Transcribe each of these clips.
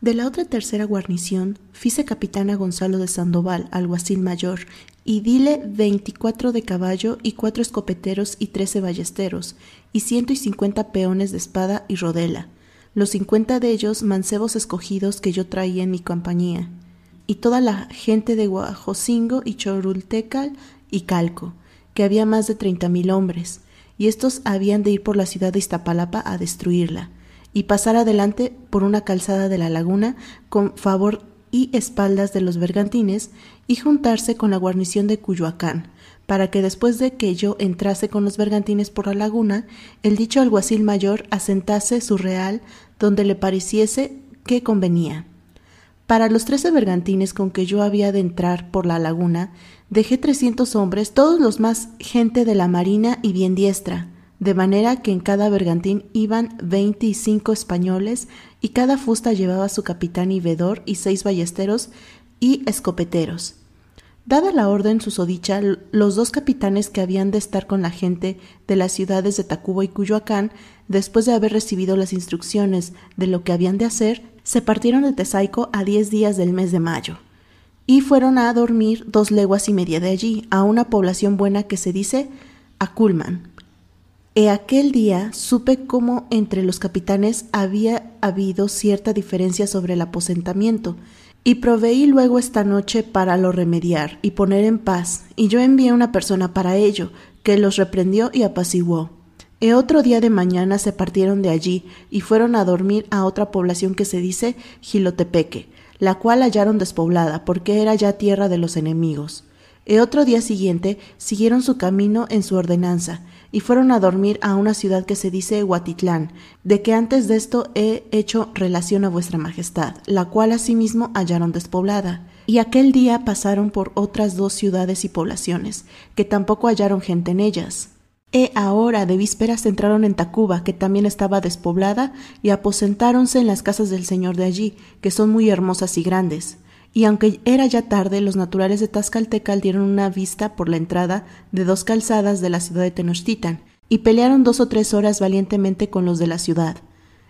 De la otra tercera guarnición, fice capitán a Gonzalo de Sandoval, alguacil mayor, y dile veinticuatro de caballo y cuatro escopeteros y trece ballesteros, y ciento y cincuenta peones de espada y rodela, los cincuenta de ellos mancebos escogidos que yo traía en mi compañía, y toda la gente de Guajocingo y Chorultecal y Calco, que había más de treinta mil hombres, y estos habían de ir por la ciudad de Iztapalapa a destruirla y pasar adelante por una calzada de la laguna con favor y espaldas de los bergantines y juntarse con la guarnición de Cuyoacán, para que después de que yo entrase con los bergantines por la laguna, el dicho alguacil mayor asentase su real donde le pareciese que convenía. Para los trece bergantines con que yo había de entrar por la laguna, dejé trescientos hombres, todos los más gente de la marina y bien diestra, de manera que en cada bergantín iban veinticinco españoles y cada fusta llevaba su capitán y vedor y seis ballesteros y escopeteros. Dada la orden susodicha, los dos capitanes que habían de estar con la gente de las ciudades de Tacuba y Cuyoacán, después de haber recibido las instrucciones de lo que habían de hacer, se partieron de Tesaico a diez días del mes de mayo, y fueron a dormir dos leguas y media de allí, a una población buena que se dice Aculman, He aquel día supe cómo entre los capitanes había habido cierta diferencia sobre el aposentamiento, y proveí luego esta noche para lo remediar y poner en paz, y yo envié una persona para ello, que los reprendió y apaciguó. E otro día de mañana se partieron de allí y fueron a dormir a otra población que se dice Gilotepeque, la cual hallaron despoblada, porque era ya tierra de los enemigos. E otro día siguiente siguieron su camino en su ordenanza, y fueron a dormir a una ciudad que se dice Huatitlán, de que antes de esto he hecho relación a vuestra majestad, la cual asimismo hallaron despoblada. Y aquel día pasaron por otras dos ciudades y poblaciones, que tampoco hallaron gente en ellas. E ahora de vísperas entraron en Tacuba, que también estaba despoblada, y aposentáronse en las casas del señor de allí, que son muy hermosas y grandes y aunque era ya tarde, los naturales de Tazcaltecal dieron una vista por la entrada de dos calzadas de la ciudad de Tenochtitlan, y pelearon dos o tres horas valientemente con los de la ciudad.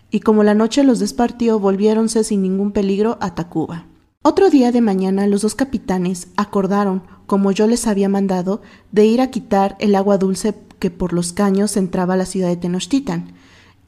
Y como la noche los despartió, volviéronse sin ningún peligro a Tacuba. Otro día de mañana los dos capitanes acordaron, como yo les había mandado, de ir a quitar el agua dulce que por los caños entraba la ciudad de Tenochtitlan,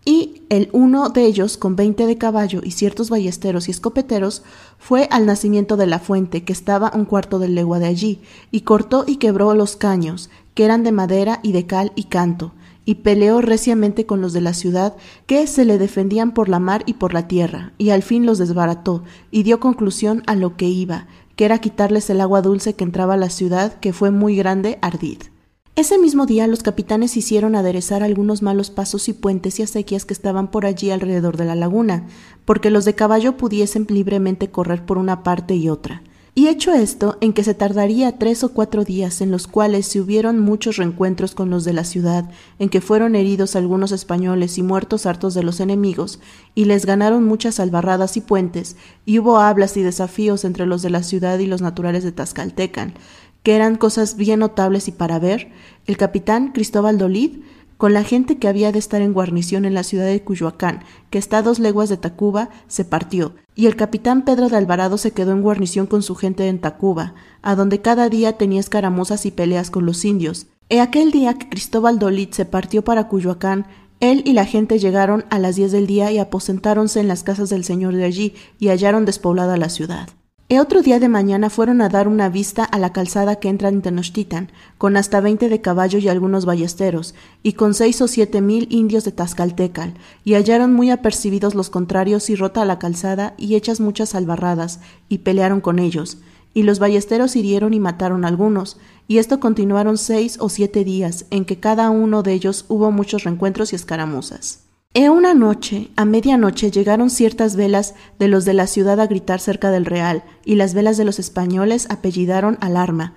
y el uno de ellos, con veinte de caballo y ciertos ballesteros y escopeteros, fue al nacimiento de la fuente, que estaba un cuarto de legua de allí, y cortó y quebró los caños, que eran de madera y de cal y canto, y peleó reciamente con los de la ciudad, que se le defendían por la mar y por la tierra, y al fin los desbarató, y dio conclusión a lo que iba, que era quitarles el agua dulce que entraba a la ciudad, que fue muy grande ardid. Ese mismo día los capitanes hicieron aderezar algunos malos pasos y puentes y acequias que estaban por allí alrededor de la laguna, porque los de caballo pudiesen libremente correr por una parte y otra. Y hecho esto, en que se tardaría tres o cuatro días, en los cuales se hubieron muchos reencuentros con los de la ciudad, en que fueron heridos algunos españoles y muertos hartos de los enemigos, y les ganaron muchas albarradas y puentes, y hubo hablas y desafíos entre los de la ciudad y los naturales de Tazcaltecan, que eran cosas bien notables y para ver, el capitán Cristóbal Dolid, con la gente que había de estar en guarnición en la ciudad de Cuyoacán, que está a dos leguas de Tacuba, se partió, y el capitán Pedro de Alvarado se quedó en guarnición con su gente en Tacuba, a donde cada día tenía escaramuzas y peleas con los indios. E aquel día que Cristóbal Dolid se partió para Cuyoacán, él y la gente llegaron a las diez del día y aposentáronse en las casas del señor de allí y hallaron despoblada la ciudad. Otro día de mañana fueron a dar una vista a la calzada que entra en Tenochtitlan, con hasta veinte de caballo y algunos ballesteros, y con seis o siete mil indios de Tazcaltecal, y hallaron muy apercibidos los contrarios y rota la calzada y hechas muchas albarradas, y pelearon con ellos, y los ballesteros hirieron y mataron algunos, y esto continuaron seis o siete días, en que cada uno de ellos hubo muchos reencuentros y escaramuzas. E una noche, a medianoche, llegaron ciertas velas de los de la ciudad a gritar cerca del real, y las velas de los españoles apellidaron alarma,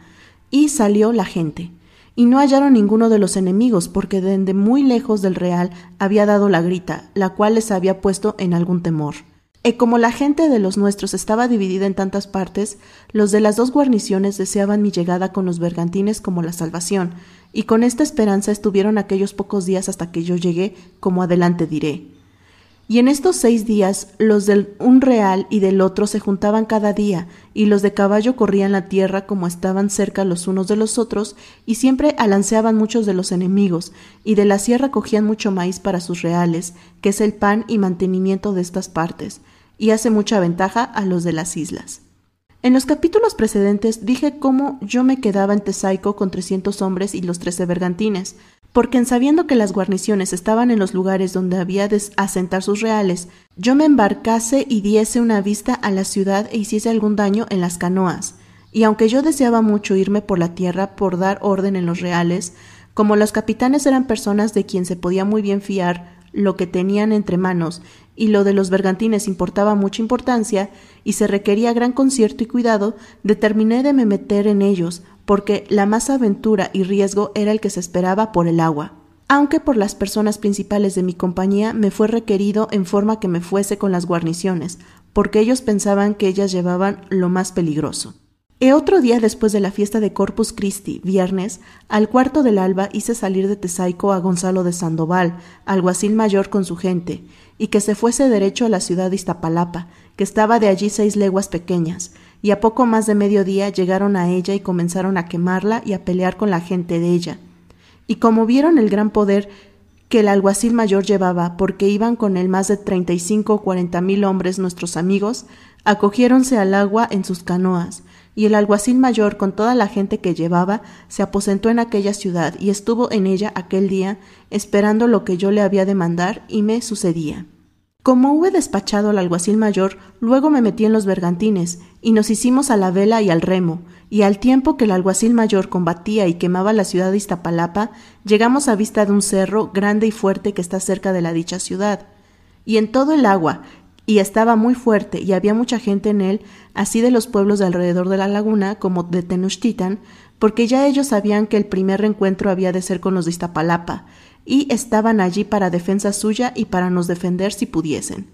y salió la gente. Y no hallaron ninguno de los enemigos, porque desde muy lejos del real había dado la grita, la cual les había puesto en algún temor. Y como la gente de los nuestros estaba dividida en tantas partes, los de las dos guarniciones deseaban mi llegada con los bergantines como la salvación, y con esta esperanza estuvieron aquellos pocos días hasta que yo llegué, como adelante diré. Y en estos seis días los del un real y del otro se juntaban cada día, y los de caballo corrían la tierra como estaban cerca los unos de los otros, y siempre alanceaban muchos de los enemigos, y de la sierra cogían mucho maíz para sus reales, que es el pan y mantenimiento de estas partes, y hace mucha ventaja a los de las islas. En los capítulos precedentes dije cómo yo me quedaba en Tesaico con trescientos hombres y los trece bergantines, porque en sabiendo que las guarniciones estaban en los lugares donde había de asentar sus reales, yo me embarcase y diese una vista a la ciudad e hiciese algún daño en las canoas. Y aunque yo deseaba mucho irme por la tierra por dar orden en los reales, como los capitanes eran personas de quien se podía muy bien fiar lo que tenían entre manos y lo de los bergantines importaba mucha importancia y se requería gran concierto y cuidado, determiné de me meter en ellos, porque la más aventura y riesgo era el que se esperaba por el agua. Aunque por las personas principales de mi compañía me fue requerido en forma que me fuese con las guarniciones, porque ellos pensaban que ellas llevaban lo más peligroso. E otro día después de la fiesta de Corpus Christi, viernes, al cuarto del alba hice salir de Tesaico a Gonzalo de Sandoval, alguacil mayor con su gente, y que se fuese derecho a la ciudad de Iztapalapa, que estaba de allí seis leguas pequeñas, y a poco más de mediodía llegaron a ella y comenzaron a quemarla y a pelear con la gente de ella. Y como vieron el gran poder que el alguacil mayor llevaba, porque iban con él más de treinta y cinco o cuarenta mil hombres nuestros amigos, acogiéronse al agua en sus canoas, y el alguacil mayor con toda la gente que llevaba se aposentó en aquella ciudad y estuvo en ella aquel día esperando lo que yo le había de mandar y me sucedía. Como hube despachado al alguacil mayor, luego me metí en los bergantines, y nos hicimos a la vela y al remo, y al tiempo que el alguacil mayor combatía y quemaba la ciudad de Iztapalapa, llegamos a vista de un cerro grande y fuerte que está cerca de la dicha ciudad. Y en todo el agua, y estaba muy fuerte y había mucha gente en él, así de los pueblos de alrededor de la laguna como de Tenochtitlan, porque ya ellos sabían que el primer reencuentro había de ser con los de Iztapalapa, y estaban allí para defensa suya y para nos defender si pudiesen.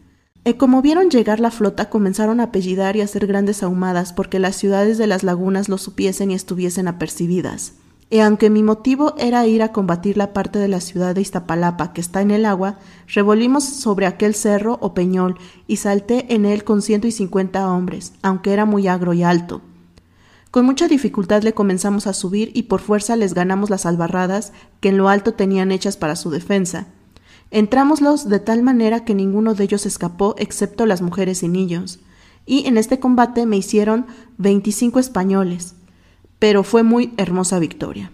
Y como vieron llegar la flota, comenzaron a apellidar y a hacer grandes ahumadas porque las ciudades de las lagunas lo supiesen y estuviesen apercibidas. Y aunque mi motivo era ir a combatir la parte de la ciudad de Iztapalapa que está en el agua, revolvimos sobre aquel cerro o peñol y salté en él con ciento y cincuenta hombres, aunque era muy agro y alto. Con mucha dificultad le comenzamos a subir y por fuerza les ganamos las albarradas que en lo alto tenían hechas para su defensa. Entrámoslos de tal manera que ninguno de ellos escapó excepto las mujeres y niños. Y en este combate me hicieron veinticinco españoles pero fue muy hermosa victoria.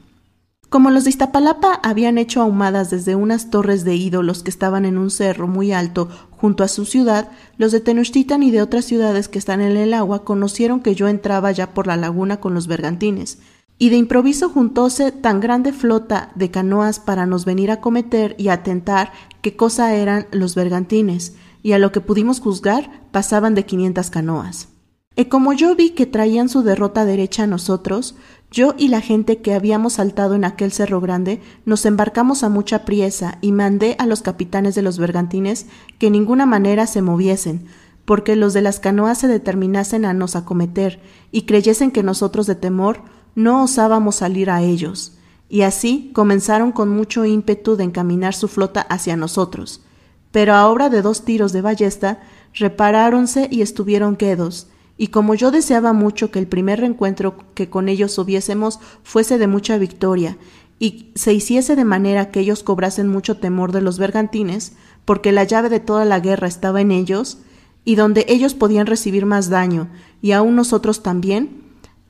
Como los de Iztapalapa habían hecho ahumadas desde unas torres de ídolos que estaban en un cerro muy alto junto a su ciudad, los de Tenochtitlan y de otras ciudades que están en el agua conocieron que yo entraba ya por la laguna con los bergantines, y de improviso juntóse tan grande flota de canoas para nos venir a cometer y atentar qué cosa eran los bergantines, y a lo que pudimos juzgar pasaban de quinientas canoas. Y como yo vi que traían su derrota derecha a nosotros, yo y la gente que habíamos saltado en aquel cerro grande nos embarcamos a mucha priesa y mandé a los capitanes de los bergantines que en ninguna manera se moviesen, porque los de las canoas se determinasen a nos acometer y creyesen que nosotros de temor no osábamos salir a ellos. Y así comenzaron con mucho ímpetu de encaminar su flota hacia nosotros. Pero a obra de dos tiros de ballesta, reparáronse y estuvieron quedos, y como yo deseaba mucho que el primer reencuentro que con ellos hubiésemos fuese de mucha victoria, y se hiciese de manera que ellos cobrasen mucho temor de los bergantines, porque la llave de toda la guerra estaba en ellos, y donde ellos podían recibir más daño, y aun nosotros también,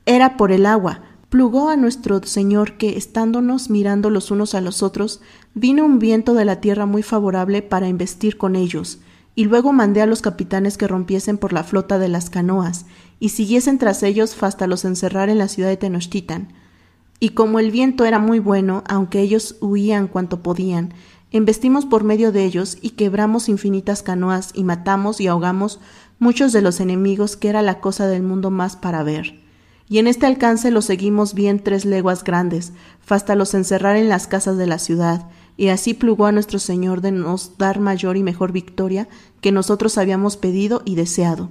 era por el agua. Plugó a nuestro Señor que, estándonos mirando los unos a los otros, vino un viento de la tierra muy favorable para investir con ellos, y luego mandé a los capitanes que rompiesen por la flota de las canoas, y siguiesen tras ellos hasta los encerrar en la ciudad de Tenochtitlan. Y como el viento era muy bueno, aunque ellos huían cuanto podían, embestimos por medio de ellos y quebramos infinitas canoas y matamos y ahogamos muchos de los enemigos que era la cosa del mundo más para ver. Y en este alcance los seguimos bien tres leguas grandes, hasta los encerrar en las casas de la ciudad, y así plugó a nuestro Señor de nos dar mayor y mejor victoria que nosotros habíamos pedido y deseado.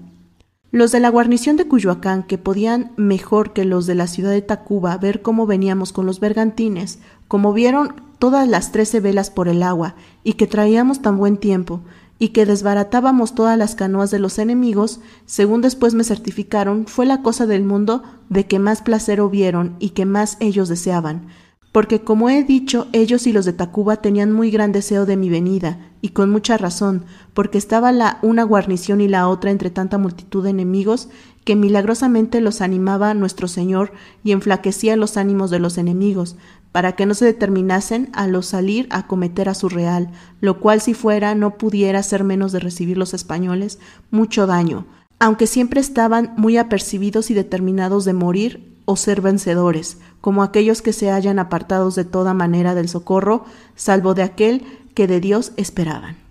Los de la guarnición de Cuyoacán, que podían mejor que los de la ciudad de Tacuba ver cómo veníamos con los bergantines, como vieron todas las trece velas por el agua, y que traíamos tan buen tiempo, y que desbaratábamos todas las canoas de los enemigos, según después me certificaron, fue la cosa del mundo de que más placer hubieron y que más ellos deseaban, porque como he dicho, ellos y los de Tacuba tenían muy gran deseo de mi venida, y con mucha razón, porque estaba la una guarnición y la otra entre tanta multitud de enemigos, que milagrosamente los animaba nuestro Señor y enflaquecía los ánimos de los enemigos, para que no se determinasen a los salir a cometer a su real, lo cual si fuera no pudiera ser menos de recibir los españoles mucho daño, aunque siempre estaban muy apercibidos y determinados de morir o ser vencedores, como aquellos que se hallan apartados de toda manera del socorro, salvo de aquel que de Dios esperaban.